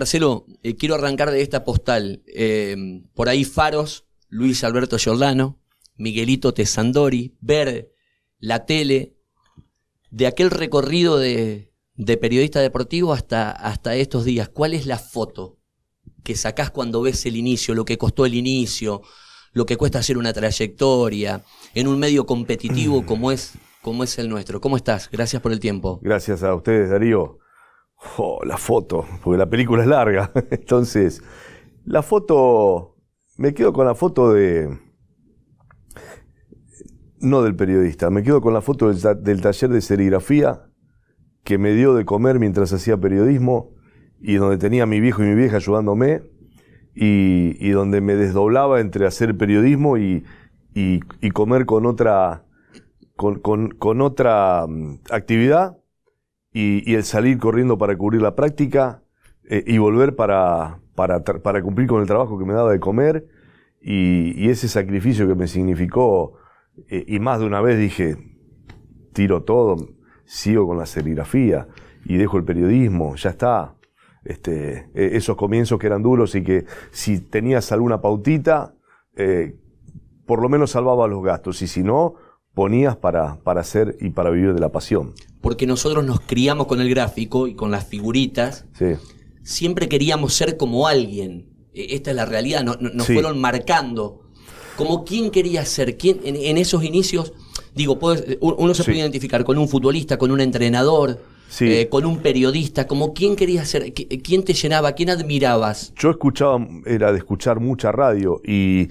Marcelo, eh, quiero arrancar de esta postal. Eh, por ahí Faros, Luis Alberto Giordano, Miguelito Tesandori, ver la tele, de aquel recorrido de, de periodista deportivo hasta, hasta estos días. ¿Cuál es la foto que sacás cuando ves el inicio, lo que costó el inicio, lo que cuesta hacer una trayectoria en un medio competitivo como es, como es el nuestro? ¿Cómo estás? Gracias por el tiempo. Gracias a ustedes, Darío. Oh, la foto, porque la película es larga. Entonces, la foto, me quedo con la foto de, no del periodista, me quedo con la foto del, taller de serigrafía que me dio de comer mientras hacía periodismo y donde tenía a mi viejo y mi vieja ayudándome y, donde me desdoblaba entre hacer periodismo y, comer con otra, con, otra mm, actividad y, el salir corriendo para cubrir la práctica eh, y volver para, para, para, cumplir con el trabajo que me daba de comer y, ese sacrificio que me significó eh, y más de una vez dije, tiro todo, sigo con la serigrafía y dejo el periodismo, ya está. Este, e, esos comienzos que eran duros y que si tenías alguna pautita, eh, por lo menos salvaba los gastos y si no, ponías para, para hacer y para vivir de la pasión. Porque nosotros nos criamos con el gráfico y con las figuritas. Siempre queríamos ser como alguien. E, esta es la realidad. Nos, fueron marcando. Como quién quería ser. ¿Quién, en, esos inicios, digo, uno se puede identificar con un futbolista, con un entrenador. Eh, con un periodista, como quién quería ser, quién te llenaba, quién admirabas. Yo escuchaba, era de escuchar mucha radio y,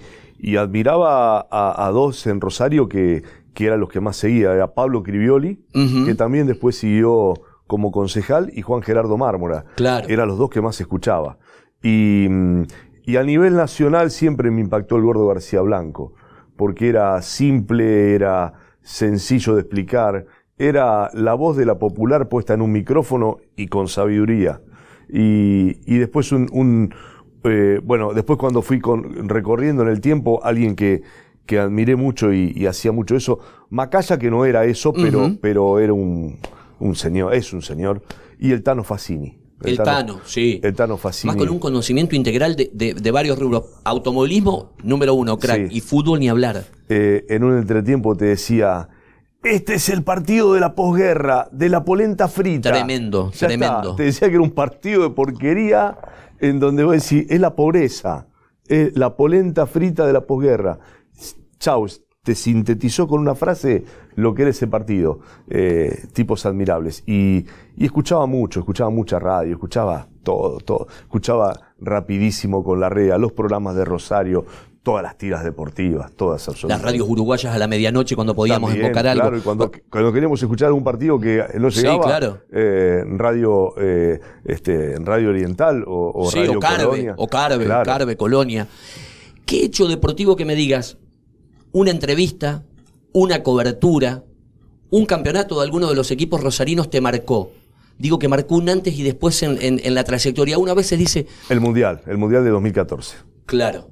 admiraba a, dos en Rosario que, que eran los que más seguía, era Pablo Crivioli, que también después siguió como concejal, y Juan Gerardo Mármora. Claro. Eran los dos que más escuchaba. Y, y a nivel nacional siempre me impactó el Gordo García Blanco, porque era simple, era sencillo de explicar, era la voz de la popular puesta en un micrófono y con sabiduría. Y, y después un, eh, bueno, después cuando fui con, recorriendo en el tiempo, alguien que, que admiré mucho y, hacía mucho eso. Macaya, que no era eso, pero, pero era un, señor, es un señor. Y el Tano Facini. El, Tano, sí. El Tano Facini. Más con un conocimiento integral de, varios rubros. Automovilismo, número uno, crack. Y fútbol, ni hablar. Eh, en un entretiempo te decía, este es el partido de la posguerra, de la polenta frita. Tremendo, tremendo. Te decía que era un partido de porquería en donde vos decís, es la pobreza, es la polenta frita de la posguerra. Chau, te sintetizó con una frase lo que era ese partido, eh, tipos admirables. Y, escuchaba mucho, escuchaba mucha radio, escuchaba todo, todo. Escuchaba rapidísimo con la red, los programas de Rosario, todas las tiras deportivas, todas absolutamente. Las radios uruguayas a la medianoche cuando podíamos invocar algo. Claro, y cuando, cuando, queríamos escuchar un partido que no llegaba, sí, claro. eh, radio, eh, este, Radio Oriental o, Radio o Carve, Colonia. O Carve, Carve, Colonia. ¿Qué hecho deportivo que me digas? Una entrevista, una cobertura, un campeonato de alguno de los equipos rosarinos te marcó. Digo que marcó un antes y después en, la trayectoria. Una vez se dice... El Mundial, el Mundial de 2014. Claro.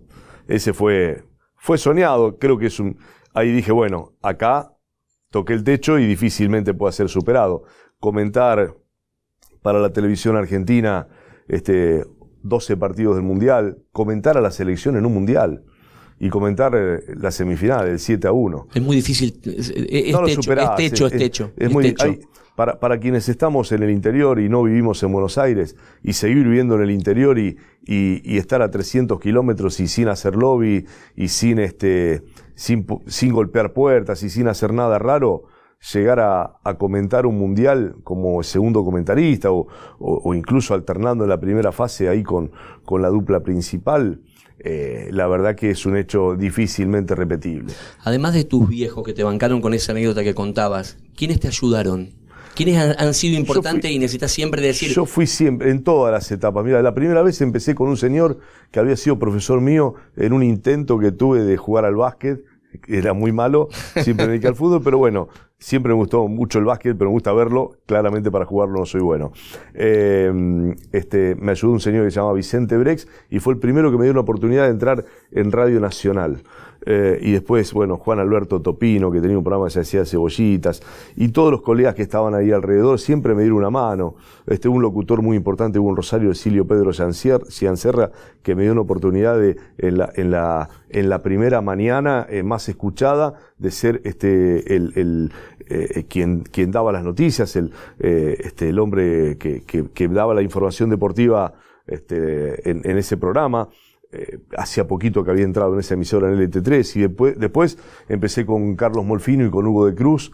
Ese fue, fue soñado, creo que es un... Ahí dije, bueno, acá toqué el techo y difícilmente puede ser superado. Comentar para la televisión argentina este, 12 partidos del Mundial, comentar a la selección en un Mundial y comentar eh, la semifinal, el 7 a 1. Es muy difícil. Es, techo, es techo, es, muy, para, para, quienes estamos en el interior y no vivimos en Buenos Aires, y seguir viviendo en el interior y, y, estar a 300 kilómetros y sin hacer lobby y sin, este, sin, sin golpear puertas y sin hacer nada raro, llegar a, a, comentar un mundial como segundo comentarista o, o, incluso alternando en la primera fase ahí con, con la dupla principal, eh, la verdad que es un hecho difícilmente repetible. Además de tus viejos que te bancaron con esa anécdota que contabas, ¿quiénes te ayudaron? ¿Quiénes han, sido importantes y necesitas siempre decir? Yo fui siempre, en todas las etapas. Mira, la primera vez empecé con un señor que había sido profesor mío en un intento que tuve de jugar al básquet era muy malo, siempre me dediqué al fútbol, pero bueno, siempre me gustó mucho el básquet, pero me gusta verlo, claramente para jugarlo no soy bueno. Eh, este, me ayudó un señor que se llama Vicente Brex y fue el primero que me dio la oportunidad de entrar en Radio Nacional. Eh, y después, bueno, Juan Alberto Topino, que tenía un programa que se hacía cebollitas, y todos los colegas que estaban ahí alrededor siempre me dieron una mano. Este, un locutor muy importante, un Rosario, Silvio Pedro Ciancerra, que me dio una oportunidad de, en la, en la, en la primera mañana eh, más escuchada, de ser este, el, el eh, quien, quien daba las noticias, el, este, el hombre que, que, que, daba la información deportiva este, en, en ese programa. Eh, hacía poquito que había entrado en esa emisora en el LT3 y después, después empecé con Carlos Molfino y con Hugo de Cruz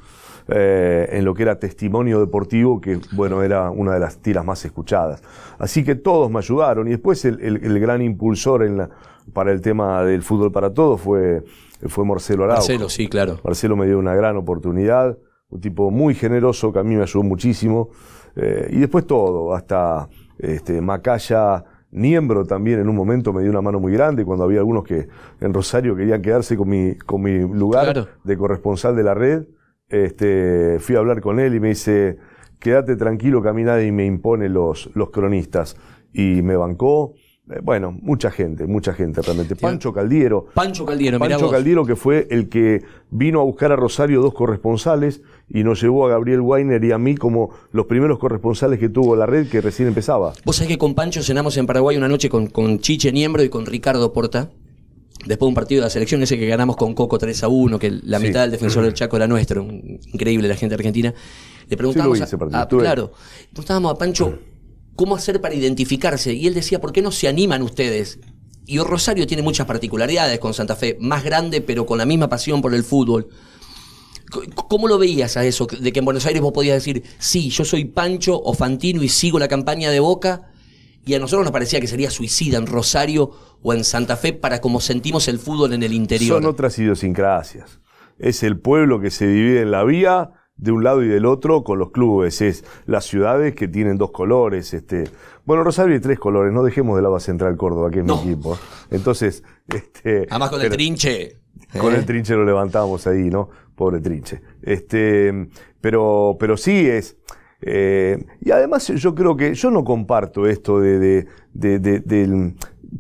eh, en lo que era testimonio deportivo, que bueno, era una de las tiras más escuchadas. Así que todos me ayudaron y después el, el, gran impulsor en la, para el tema del fútbol para todos fue, fue Marcelo Araujo. Marcelo, sí, claro. Marcelo me dio una gran oportunidad, un tipo muy generoso que a mí me ayudó muchísimo. Eh, y después todo, hasta este, Macaya Niembro también en un momento me dio una mano muy grande cuando había algunos que en Rosario querían quedarse con mi, con mi lugar de corresponsal de la red. Este, fui a hablar con él y me dice, quédate tranquilo que a mí nadie me impone los, los cronistas. Y me bancó. Eh, bueno, mucha gente, mucha gente realmente. Pancho Caldiero. Pancho Caldiero, Pancho Caldiero, que fue el que vino a buscar a Rosario dos corresponsales y nos llevó a Gabriel Weiner y a mí como los primeros corresponsales que tuvo la red que recién empezaba. Vos sabés que con Pancho cenamos en Paraguay una noche con, con Chiche Niembro y con Ricardo Porta. Después de un partido de la selección, ese que ganamos con Coco 3 a 1, que la mitad del defensor del Chaco era nuestro, increíble la gente argentina. Le preguntábamos, a, claro, preguntábamos a Pancho cómo hacer para identificarse. Y él decía, ¿por qué no se animan ustedes? Y Rosario tiene muchas particularidades con Santa Fe, más grande, pero con la misma pasión por el fútbol. ¿Cómo lo veías a eso? De que en Buenos Aires vos podías decir, sí, yo soy Pancho o Fantino y sigo la campaña de Boca. Y a nosotros nos parecía que sería suicida en Rosario o en Santa Fe para como sentimos el fútbol en el interior. Son otras idiosincrasias. Es el pueblo que se divide en la vía de un lado y del otro con los clubes, es las ciudades que tienen dos colores, este, bueno, Rosario hay tres colores, no dejemos de lado a Central Córdoba, que es mi equipo. Entonces, este. Además con el trinche. Con el ¿eh? trinche lo levantamos ahí, ¿no? Pobre trinche. Este, pero, pero sí es. Eh, y además yo creo que yo no comparto esto de, de, de, de, del,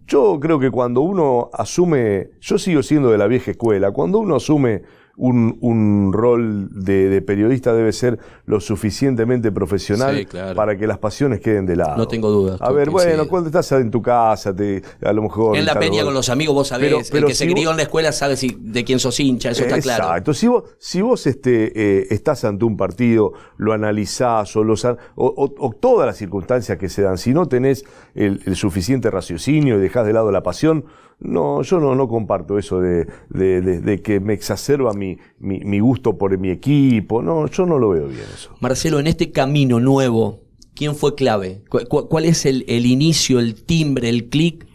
yo creo que cuando uno asume, yo sigo siendo de la vieja escuela, cuando uno asume un, un rol de, de, periodista debe ser lo suficientemente profesional para que las pasiones queden de lado. No tengo dudas. A ver, bueno, cuando estás en tu casa, te, a lo mejor... En la peña con los amigos vos sabés, el que se crió en la escuela sabe si, de quién sos hincha, eso está claro. Exacto, si vos, si vos este, eh, estás ante un partido, lo analizás o, los, o, o, todas las circunstancias que se dan, si no tenés el, el suficiente raciocinio y dejás de lado la pasión, no, yo no, no comparto eso de, de, de, que me exacerba mi, mi, mi, gusto por mi equipo. No, yo no lo veo bien eso. Marcelo, en este camino nuevo, ¿quién fue clave? ¿Cuál, es el, el, inicio, el timbre, el clic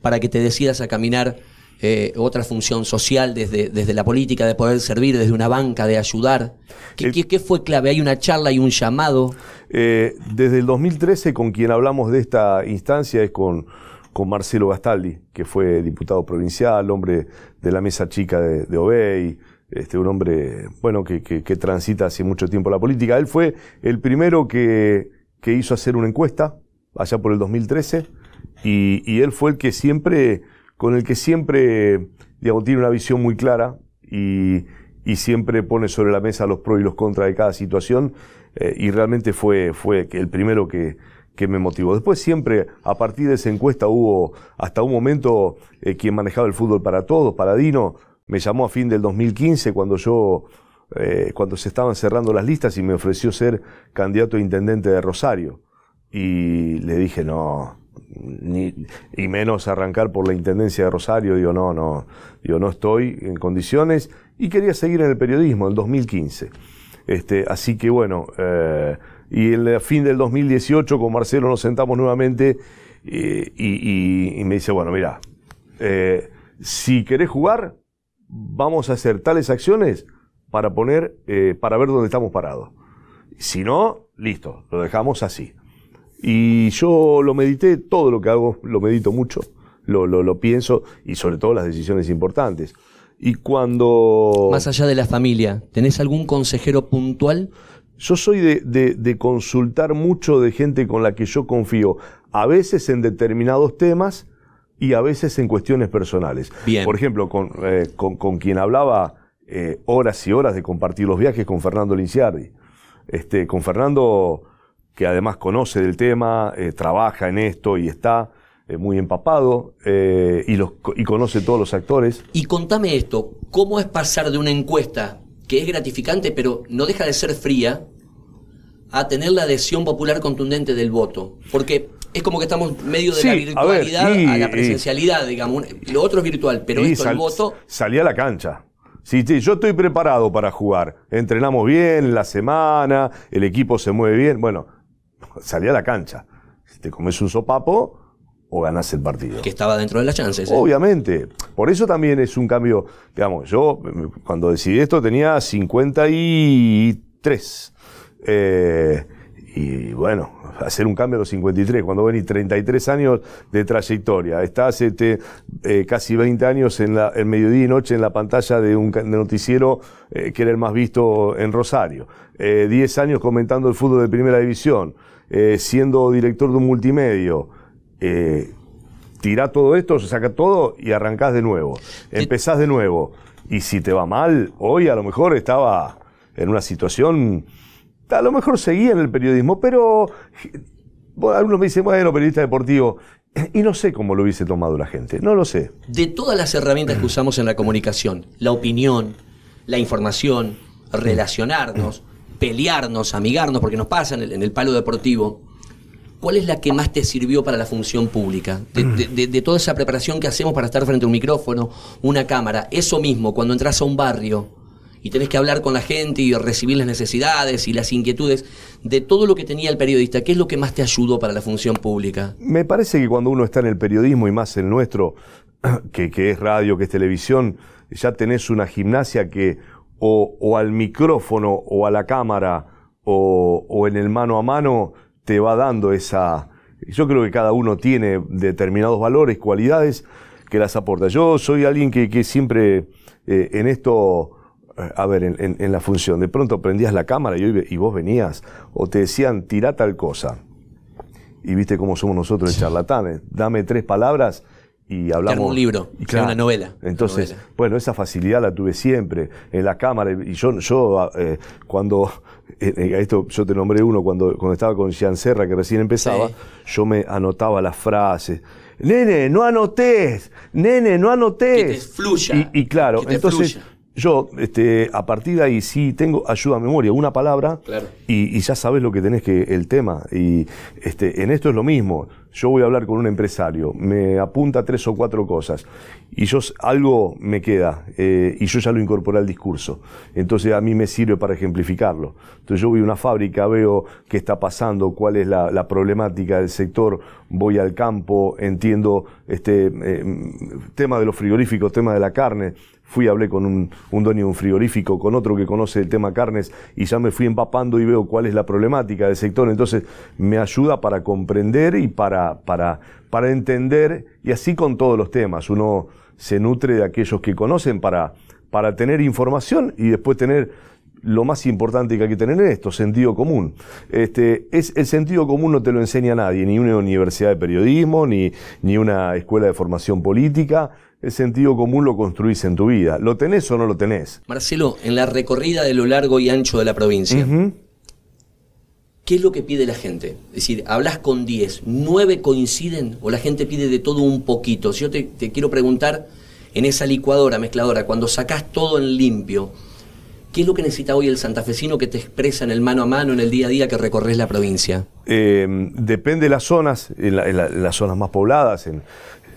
para que te decidas a caminar eh, otra función social desde, desde la política, de poder servir desde una banca, de ayudar? ¿Qué, qué, fue clave? ¿Hay una charla y un llamado? Eh, desde el 2013, con quien hablamos de esta instancia es con con Marcelo Gastaldi, que fue diputado provincial, hombre de la mesa chica de, Obey, este, un hombre, bueno, que, transita hace mucho tiempo la política. Él fue el primero que, que hizo hacer una encuesta, allá por el 2013, y, él fue el que siempre, con el que siempre, digamos, tiene una visión muy clara y, y siempre pone sobre la mesa los pros y los contras de cada situación, eh, y realmente fue, fue el primero que, que me motivó. Después siempre, a partir de esa encuesta, hubo hasta un momento eh, quien manejaba el fútbol para todos, Paradino, me llamó a fin del 2015 cuando yo, eh, cuando se estaban cerrando las listas y me ofreció ser candidato a intendente de Rosario. Y le dije, no, ni, y menos arrancar por la intendencia de Rosario, digo, no, no, digo, no estoy en condiciones y quería seguir en el periodismo en 2015. Este, así que bueno, eh, y en el fin del 2018 con Marcelo nos sentamos nuevamente y, me dice, bueno, mira, eh, si querés jugar, vamos a hacer tales acciones para poner, eh, para ver dónde estamos parados. Si no, listo, lo dejamos así. Y yo lo medité, todo lo que hago lo medito mucho, lo, lo, lo pienso y sobre todo las decisiones importantes. Y cuando... Más allá de la familia, ¿tenés algún consejero puntual? Yo soy de, de, consultar mucho de gente con la que yo confío, a veces en determinados temas y a veces en cuestiones personales. Bien. Por ejemplo, con, eh, con, con quien hablaba eh, horas y horas de compartir los viajes con Fernando Linciardi. Este, con Fernando, que además conoce del tema, eh, trabaja en esto y está muy empapado y, los, y conoce todos los actores. Y contame esto, ¿cómo es pasar de una encuesta que es gratificante pero no deja de ser fría a tener la adhesión popular contundente del voto? Porque es como que estamos medio de Sí, la a ver, virtualidad a, la y- presencialidad, digamos. Lo otro es virtual, pero esto, sal- el voto, Salí a la cancha. Sí, sí, yo estoy preparado para jugar. Entrenamos bien la semana, el equipo se mueve bien. Bueno, salí a la cancha. Si te comes un sopapo o ganás el partido. que estaba dentro de las chances. ¿eh? Obviamente. Por eso también es un cambio. Digamos, yo mm, cuando decidí esto tenía 53. Eh, y bueno, hacer un cambio a los 53, cuando venís 33 años de trayectoria, estás este, eh, casi 20 años en la, el mediodía y noche en la pantalla de un noticiero eh, que era el más visto en Rosario, eh, 10 años comentando el fútbol de primera división, siendo director de un multimedio, tirá todo esto, saca todo y arrancás de nuevo. Empezás de nuevo. Y si te va mal, hoy a lo mejor estaba en una situación, a lo mejor seguía en el periodismo, pero bueno, algunos me dicen, bueno, periodista deportivo, y no sé cómo lo hubiese tomado la gente, no lo sé. De todas las herramientas que usamos en la comunicación, la opinión, la información, relacionarnos, pelearnos, amigarnos, porque nos pasa en el, en el palo deportivo, ¿cuál es la que más te sirvió para la función pública? De, de- de- de toda esa preparación que hacemos para estar frente a un micrófono, una cámara, eso mismo, cuando entras a un barrio y tenés que hablar con la gente y recibir las necesidades y las inquietudes, de todo lo que tenía el periodista, ¿qué es lo que más te ayudó para la función pública? Me parece que cuando uno está en el periodismo y más el nuestro, que, que es radio, que es televisión, ya tenés una gimnasia que o, al micrófono o a la cámara o, o en el mano a mano te va dando esa... Yo creo que cada uno tiene determinados valores, cualidades que las aporta. Yo soy alguien que, que siempre eh, en esto a ver, en, en- en la función, de pronto prendías la cámara y, vos venías, o te decían, tirá tal cosa. Y viste cómo somos nosotros de charlatanes. Dame tres palabras y hablamos. arma un libro, Y una novela, Entonces, una novela. bueno, esa facilidad la tuve siempre en la cámara. Y yo, yo eh, cuando, eh, eh, esto yo te nombré uno, cuando, cuando estaba con Jean Serra, que recién empezaba, Sí. yo me anotaba las frases. Nene, no anotés, nene, no anotés. Que te fluya, Y, y claro, que te entonces fluya. Yo, este, a partir de ahí sí tengo ayuda a memoria, una palabra Claro. y, y ya sabes lo que tenés que, el tema. Y este, en esto es lo mismo. Yo voy a hablar con un empresario, me apunta tres o cuatro cosas y yo algo me queda eh, y yo ya lo incorporé al discurso. Entonces a mí me sirve para ejemplificarlo. Entonces yo voy a una fábrica, veo qué está pasando, cuál es la, la problemática del sector, voy al campo, entiendo este eh, tema de los frigoríficos, tema de la carne, fui, hablé con un, un dueño de un frigorífico, con otro que conoce el tema carnes y ya me fui empapando y veo cuál es la problemática del sector. Entonces me ayuda para comprender y para, para, para entender y así con todos los temas. Uno se nutre de aquellos que conocen para, para tener información y después tener lo más importante que hay que tener en esto, sentido común. Este, es, el sentido común no te lo enseña nadie, ni una universidad de periodismo, ni, ni una escuela de formación política. El sentido común lo construís en tu vida. ¿Lo tenés o no lo tenés? Marcelo, en la recorrida de lo largo y ancho de la provincia. ¿qué es lo que pide la gente? Es decir, hablas con 10, ¿9 coinciden o la gente pide de todo un poquito? Si yo te, te quiero preguntar, en esa licuadora, mezcladora, cuando sacás todo en limpio, ¿qué es lo que necesita hoy el santafesino que te expresa en el mano a mano, en el día a día que recorres la provincia? Eh, depende de las zonas, en, la- en la- en las zonas más pobladas, en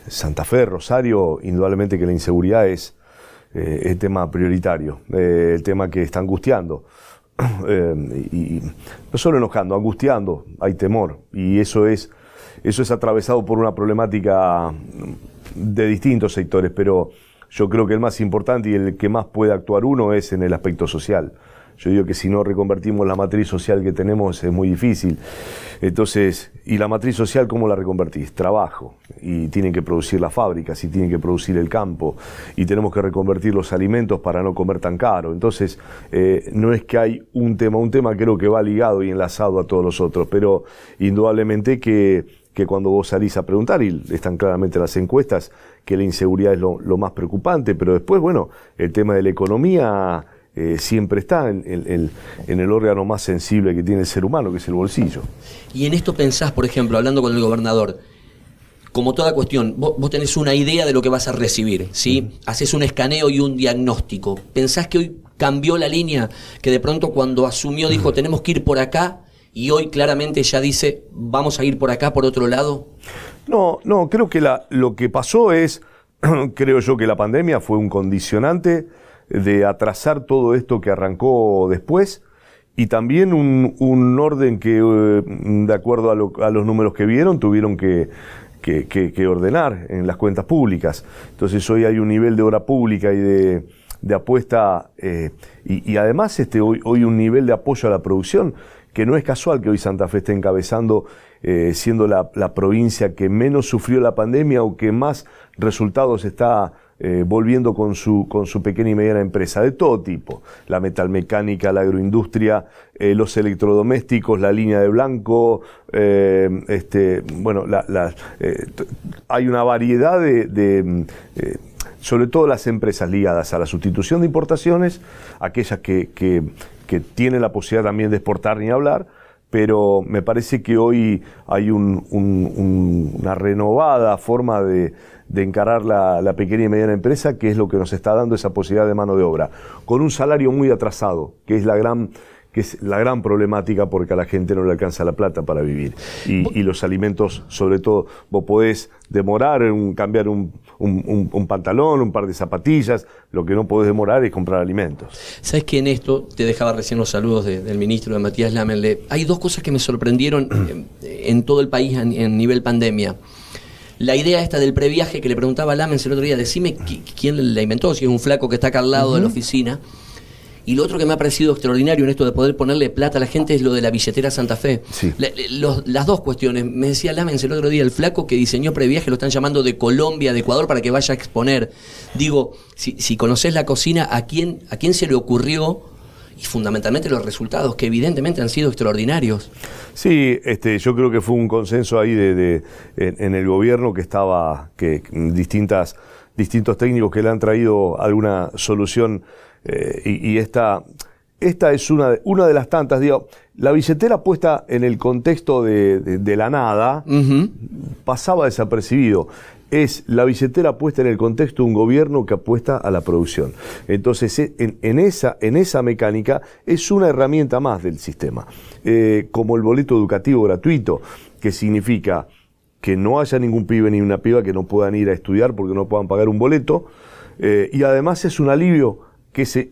Santa Fe, Rosario, indudablemente que la inseguridad es eh, el tema prioritario, eh, el tema que está angustiando. Eh, y, y no solo enojando, angustiando, hay temor. Y eso es, eso es atravesado por una problemática de distintos sectores, pero yo creo que el más importante y el que más puede actuar uno es en el aspecto social. Yo digo que si no reconvertimos la matriz social que tenemos es muy difícil. Entonces, ¿y la matriz social cómo la reconvertís? Trabajo. Y tienen que producir las fábricas, y tienen que producir el campo, y tenemos que reconvertir los alimentos para no comer tan caro. Entonces, eh, no es que hay un tema, un tema creo que va ligado y enlazado a todos los otros, pero indudablemente que, que cuando vos salís a preguntar, y están claramente las encuestas, que la inseguridad es lo, más preocupante, pero después, bueno, el tema de la economía eh, siempre está en, en, el órgano más sensible que tiene el ser humano, que es el bolsillo. Y en esto pensás, por ejemplo, hablando con el gobernador, como toda cuestión, vos, tenés una idea de lo que vas a recibir, ¿sí? Haces un escaneo y un diagnóstico. ¿Pensás que hoy cambió la línea? Que de pronto cuando asumió dijo, tenemos que ir por acá, y hoy claramente ya dice, vamos a ir por acá, por otro lado? No, no, creo que la, lo que pasó es, creo yo que la pandemia fue un condicionante de atrasar todo esto que arrancó después y también un, un orden que, eh, de acuerdo a, los números que vieron, tuvieron que, que, ordenar en las cuentas públicas. Entonces hoy hay un nivel de obra pública y de, apuesta eh, y, además este, hoy, hoy un nivel de apoyo a la producción que no es casual que hoy Santa Fe esté encabezando, eh, siendo la, la, provincia que menos sufrió la pandemia o que más resultados está eh, volviendo con su, con su pequeña y mediana empresa, de todo tipo, la metalmecánica, la agroindustria, eh, los electrodomésticos, la línea de blanco, eh, este, bueno, hay una variedad de, sobre todo las empresas ligadas a la sustitución de importaciones, aquellas que, que, tienen la posibilidad también de exportar ni hablar, pero me parece que hoy hay una renovada forma de, de encarar la, pequeña y mediana empresa, que es lo que nos está dando esa posibilidad de mano de obra, con un salario muy atrasado, que es la gran que es la gran problemática porque a la gente no le alcanza la plata para vivir. Y, los alimentos, sobre todo, vos podés demorar en cambiar un, pantalón, un par de zapatillas, lo que no podés demorar es comprar alimentos. Sabes que en esto, te dejaba recién los saludos del ministro de Matías Lamenle, hay dos cosas que me sorprendieron en, todo el país en nivel pandemia la idea esta del previaje que le preguntaba a Lamens el otro día, decime quién la inventó, si es un flaco que está acá al lado de la oficina. Y lo otro que me ha parecido extraordinario en esto de poder ponerle plata a la gente es lo de la billetera Santa Fe. las dos cuestiones. Me decía Lamens el otro día, el flaco que diseñó previaje, lo están llamando de Colombia, de Ecuador, para que vaya a exponer. Digo, si, si conoces la cocina, ¿a quién, ¿a quién se le ocurrió y fundamentalmente los resultados, que evidentemente han sido extraordinarios. Sí, este, yo creo que fue un consenso ahí de, en, el gobierno que estaba, que distintas, distintos técnicos que le han traído alguna solución eh, y, esta, esta es una de, una de las tantas, digo, la billetera puesta en el contexto de, la nada pasaba desapercibido es la billetera puesta en el contexto de un gobierno que apuesta a la producción. Entonces, e, en, esa, en esa mecánica es una herramienta más del sistema, eh, como el boleto educativo gratuito, que significa que no haya ningún pibe ni una piba que no puedan ir a estudiar porque no puedan pagar un boleto, eh, y además es un alivio que ese,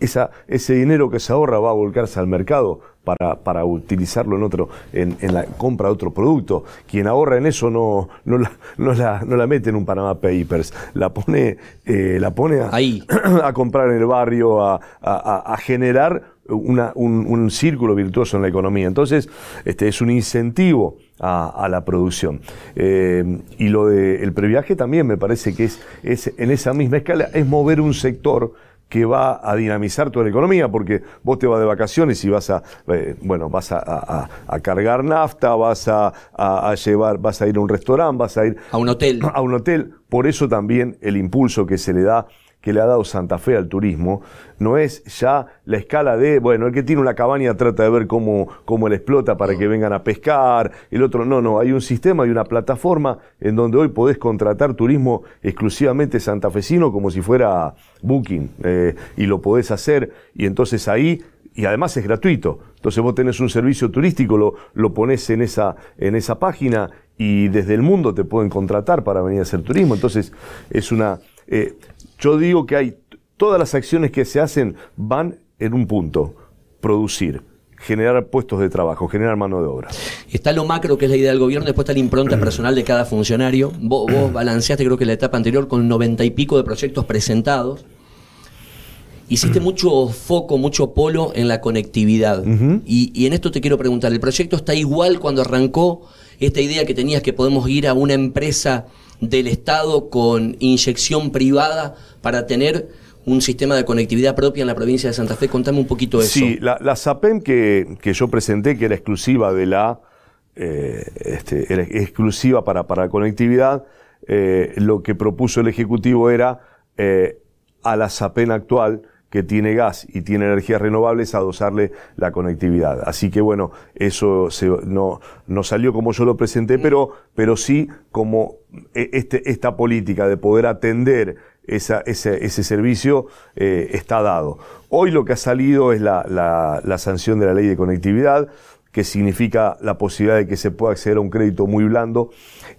ese dinero que se ahorra va a volcarse al mercado para, para utilizarlo en otro, en, en, la compra de otro producto. Quien ahorra en eso no, no, la, no, la, no la mete en un Panama Papers, la pone, eh, la pone a, Ahí. a comprar en el barrio, a, a, a generar una, un, un, círculo virtuoso en la economía. Entonces, este es un incentivo a, a la producción. Eh, y lo del previaje también me parece que es, es en esa misma escala, es mover un sector que va a dinamizar toda la economía, porque vos te vas de vacaciones y vas a, eh, bueno, vas a, cargar nafta, vas a, llevar, vas a ir a un restaurante, vas a ir a un hotel. A un hotel. Por eso también el impulso que se le da que le ha dado Santa Fe al turismo no es ya la escala de, bueno, el que tiene una cabaña trata de ver cómo, cómo le explota para que vengan a pescar, el otro no, no, hay un sistema, hay una plataforma en donde hoy podés contratar turismo exclusivamente santafesino como si fuera Booking eh, y lo podés hacer y entonces ahí y además es gratuito. Entonces vos tenés un servicio turístico, lo, lo pones en esa, en esa página y desde el mundo te pueden contratar para venir a hacer turismo. Entonces es una... Eh, yo digo que hay, todas las acciones que se hacen van en un punto, producir generar puestos de trabajo, generar mano de obra. Está lo macro, que es la idea del gobierno, después está la impronta personal de cada funcionario. Vos, balanceaste, creo que en la etapa anterior, con noventa y pico de proyectos presentados. Hiciste mucho foco, mucho polo en la conectividad. y, y, en esto te quiero preguntar, ¿el proyecto está igual cuando arrancó esta idea que tenías que podemos ir a una empresa del Estado con inyección privada para tener un sistema de conectividad propia en la provincia de Santa Fe. Contame un poquito eso. Sí, la, la SAPEM que, que, yo presenté, que era exclusiva de la eh, este, exclusiva para, para conectividad. Eh, lo que propuso el Ejecutivo era a la SAPEN actual que tiene gas y tiene energías renovables, adosarle la conectividad. Así que bueno, eso no, no salió como yo lo presenté, pero, pero sí como este, esta política de poder atender esa, ese, ese, servicio eh, está dado. Hoy lo que ha salido es la, la, la sanción de la ley de conectividad que significa la posibilidad de que se pueda acceder a un crédito muy blando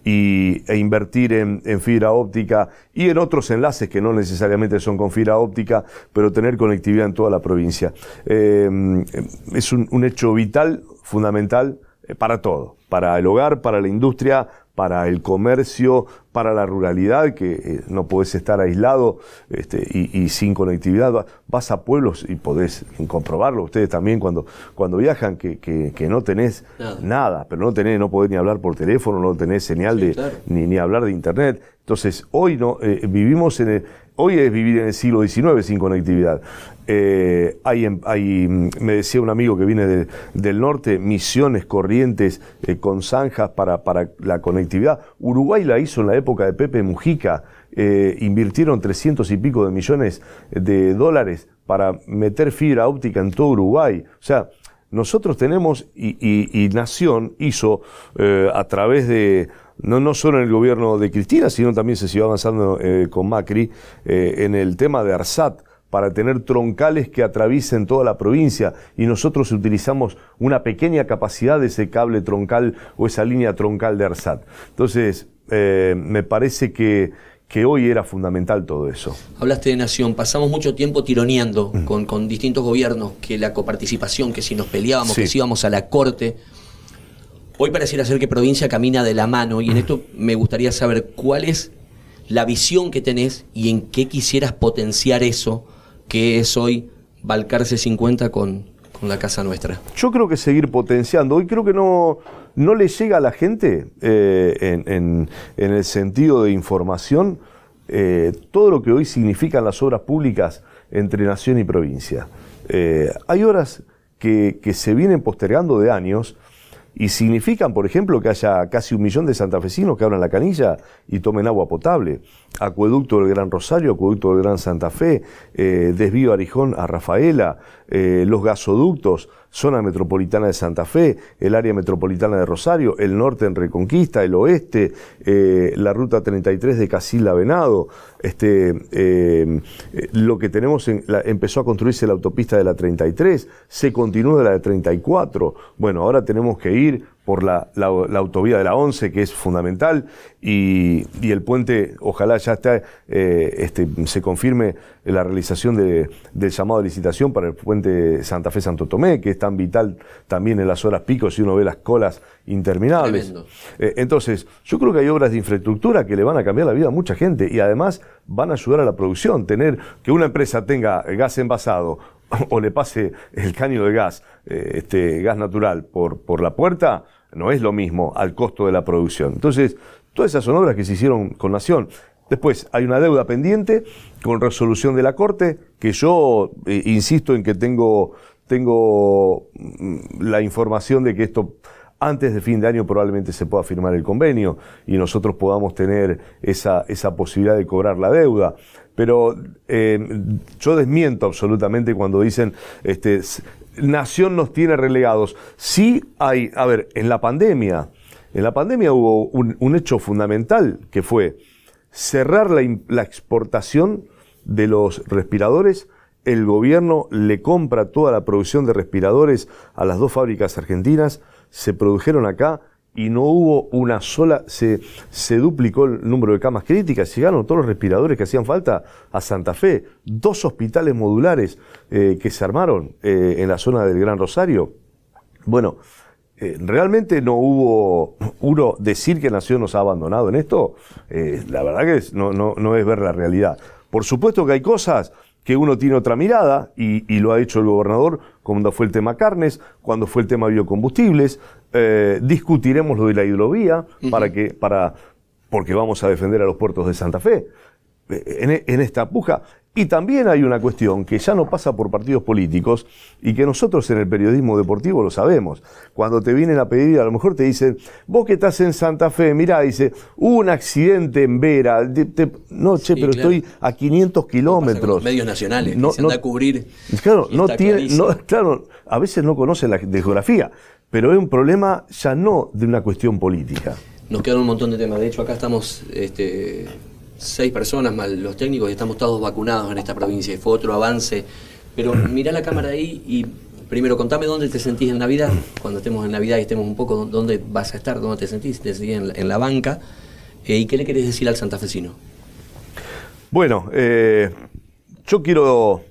y, e invertir en, fibra óptica y en otros enlaces que no necesariamente son con fibra óptica, pero tener conectividad en toda la provincia. Eh, es un, hecho vital, fundamental eh, para todo, para el hogar, para la industria, para el comercio, para la ruralidad, que eh, no podés estar aislado este, y, sin conectividad. Vas a pueblos y podés comprobarlo ustedes también cuando, cuando viajan, que, que, no tenés nada. pero no tenés, no podés ni hablar por teléfono, no tenés señal de, ni, ni hablar de internet. Entonces, hoy no, eh, vivimos en el, hoy es vivir en el siglo XIX sin conectividad. Eh, hay, hay, me decía un amigo que viene del norte, misiones corrientes eh, con zanjas para, la conectividad. Uruguay la hizo en la época de Pepe Mujica. invirtieron 300 y pico de millones de dólares para meter fibra óptica en todo Uruguay. O sea, nosotros tenemos, y Nación hizo a través de no, no solo en el gobierno de Cristina, sino también se siguió avanzando eh, con Macri eh, en el tema de ARSAT para tener troncales que atraviesen toda la provincia y nosotros utilizamos una pequeña capacidad de ese cable troncal o esa línea troncal de ARSAT. Entonces, eh, me parece que, que hoy era fundamental todo eso. Hablaste de nación, pasamos mucho tiempo tironeando mm. con, con, distintos gobiernos, que la coparticipación, que si nos peleábamos, que si íbamos a la corte, Hoy pareciera ser que provincia camina de la mano y en esto me gustaría saber cuál es la visión que tenés y en qué quisieras potenciar eso que es hoy Balcarce 50 con, con la casa nuestra. Yo creo que seguir potenciando. Hoy creo que no, no le llega a la gente eh, en, el sentido de información eh, todo lo que hoy significan las obras públicas entre nación y provincia. Eh, hay horas que, que se vienen postergando de años y significan, por ejemplo, que haya casi un millón de santafesinos que abran la canilla y tomen agua potable. Acueducto del Gran Rosario, Acueducto del Gran Santa Fe, eh, desvío Arijón a Rafaela, eh, los gasoductos, zona metropolitana de Santa Fe, el área metropolitana de Rosario, el norte en Reconquista, el oeste, eh, la ruta 33 de Casilda Venado, este, eh, lo que tenemos, en empezó a construirse la autopista de la 33, se continúa de la de 34, bueno, ahora tenemos que ir por la, autovía de la 11, que es fundamental, y, el puente, ojalá ya esté, eh, este, se confirme la realización de, del llamado de licitación para el puente Santa Fe-Santo Tomé, que es tan vital también en las horas pico si uno ve las colas interminables. Eh, entonces, yo creo que hay obras de infraestructura que le van a cambiar la vida a mucha gente y además van a ayudar a la producción. Tener que una empresa tenga gas envasado o le pase el caño de gas, eh, este gas natural por, por la puerta, no es lo mismo al costo de la producción. Entonces, todas esas son obras que se hicieron con Nación. Después, hay una deuda pendiente con resolución de la Corte, que yo eh, insisto en que tengo, tengo mm, la información de que esto antes de fin de año probablemente se pueda firmar el convenio y nosotros podamos tener esa, esa posibilidad de cobrar la deuda. Pero eh, yo desmiento absolutamente cuando dicen este, Nación nos tiene relegados. Sí hay, a ver, en la pandemia, en la pandemia hubo un, hecho fundamental que fue cerrar la, la, exportación de los respiradores. El gobierno le compra toda la producción de respiradores a las dos fábricas argentinas, se produjeron acá y no hubo una sola, se, se duplicó el número de camas críticas, llegaron todos los respiradores que hacían falta a Santa Fe, dos hospitales modulares eh, que se armaron eh, en la zona del Gran Rosario. Bueno, eh, realmente no hubo uno decir que Nación nos ha abandonado en esto, la verdad que no, no, no es ver la realidad. Por supuesto que hay cosas que uno tiene otra mirada, y, y, lo ha hecho el gobernador cuando fue el tema carnes, cuando fue el tema biocombustibles, eh, discutiremos lo de la hidrovía, para que, para, porque vamos a defender a los puertos de Santa Fe. Eh, en, en, esta puja, Y también hay una cuestión que ya no pasa por partidos políticos y que nosotros en el periodismo deportivo lo sabemos. Cuando te vienen a pedir, a lo mejor te dicen, vos que estás en Santa Fe, mirá, dice, hubo un accidente en Vera. no, che, pero estoy a 500 kilómetros. medios nacionales, no, que se a cubrir. Claro, no tiene, claro, a veces no conocen la geografía, pero es un problema ya no de una cuestión política. Nos quedan un montón de temas. De hecho, acá estamos este, seis personas más los técnicos y estamos todos vacunados en esta provincia fue otro avance. Pero mirá la cámara ahí y primero contame dónde te sentís en Navidad, cuando estemos en Navidad y estemos un poco, dónde vas a estar, dónde te sentís, te sentís en, la, banca eh, y qué le querés decir al santafesino. Bueno, eh, yo quiero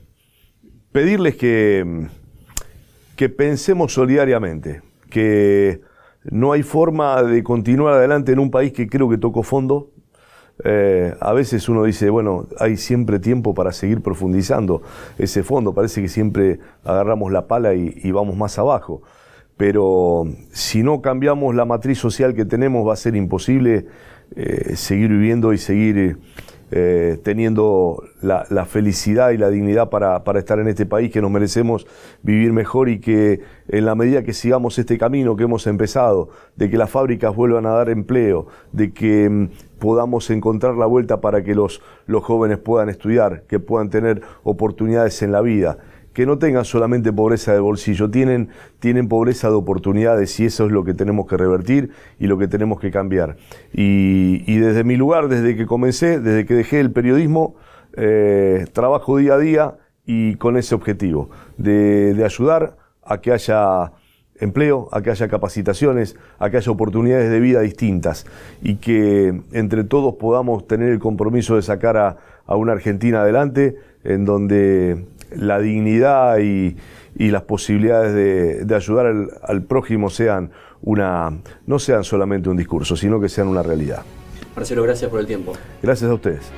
pedirles que, que pensemos solidariamente, que no hay forma de continuar adelante en un país que creo que tocó fondo, eh, a veces uno dice, bueno, hay siempre tiempo para seguir profundizando ese fondo, parece que siempre agarramos la pala y, vamos más abajo, pero si no cambiamos la matriz social que tenemos va a ser imposible eh, seguir viviendo y seguir teniendo la, felicidad y la dignidad para, para, estar en este país, que nos merecemos vivir mejor y que en la medida que sigamos este camino que hemos empezado, de que las fábricas vuelvan a dar empleo, de que mm, podamos encontrar la vuelta para que los, los jóvenes puedan estudiar, que puedan tener oportunidades en la vida que no tengan solamente pobreza de bolsillo, tienen, tienen pobreza de oportunidades y eso es lo que tenemos que revertir y lo que tenemos que cambiar. Y, desde mi lugar, desde que comencé, desde que dejé el periodismo, eh, trabajo día a día y con ese objetivo, de, de ayudar a que haya empleo, a que haya capacitaciones, a que haya oportunidades de vida distintas y que entre todos podamos tener el compromiso de sacar a, a una Argentina adelante en donde la dignidad y, las posibilidades de, ayudar al, prójimo sean una, no sean solamente un discurso, sino que sean una realidad. Marcelo, gracias por el tiempo. Gracias a ustedes.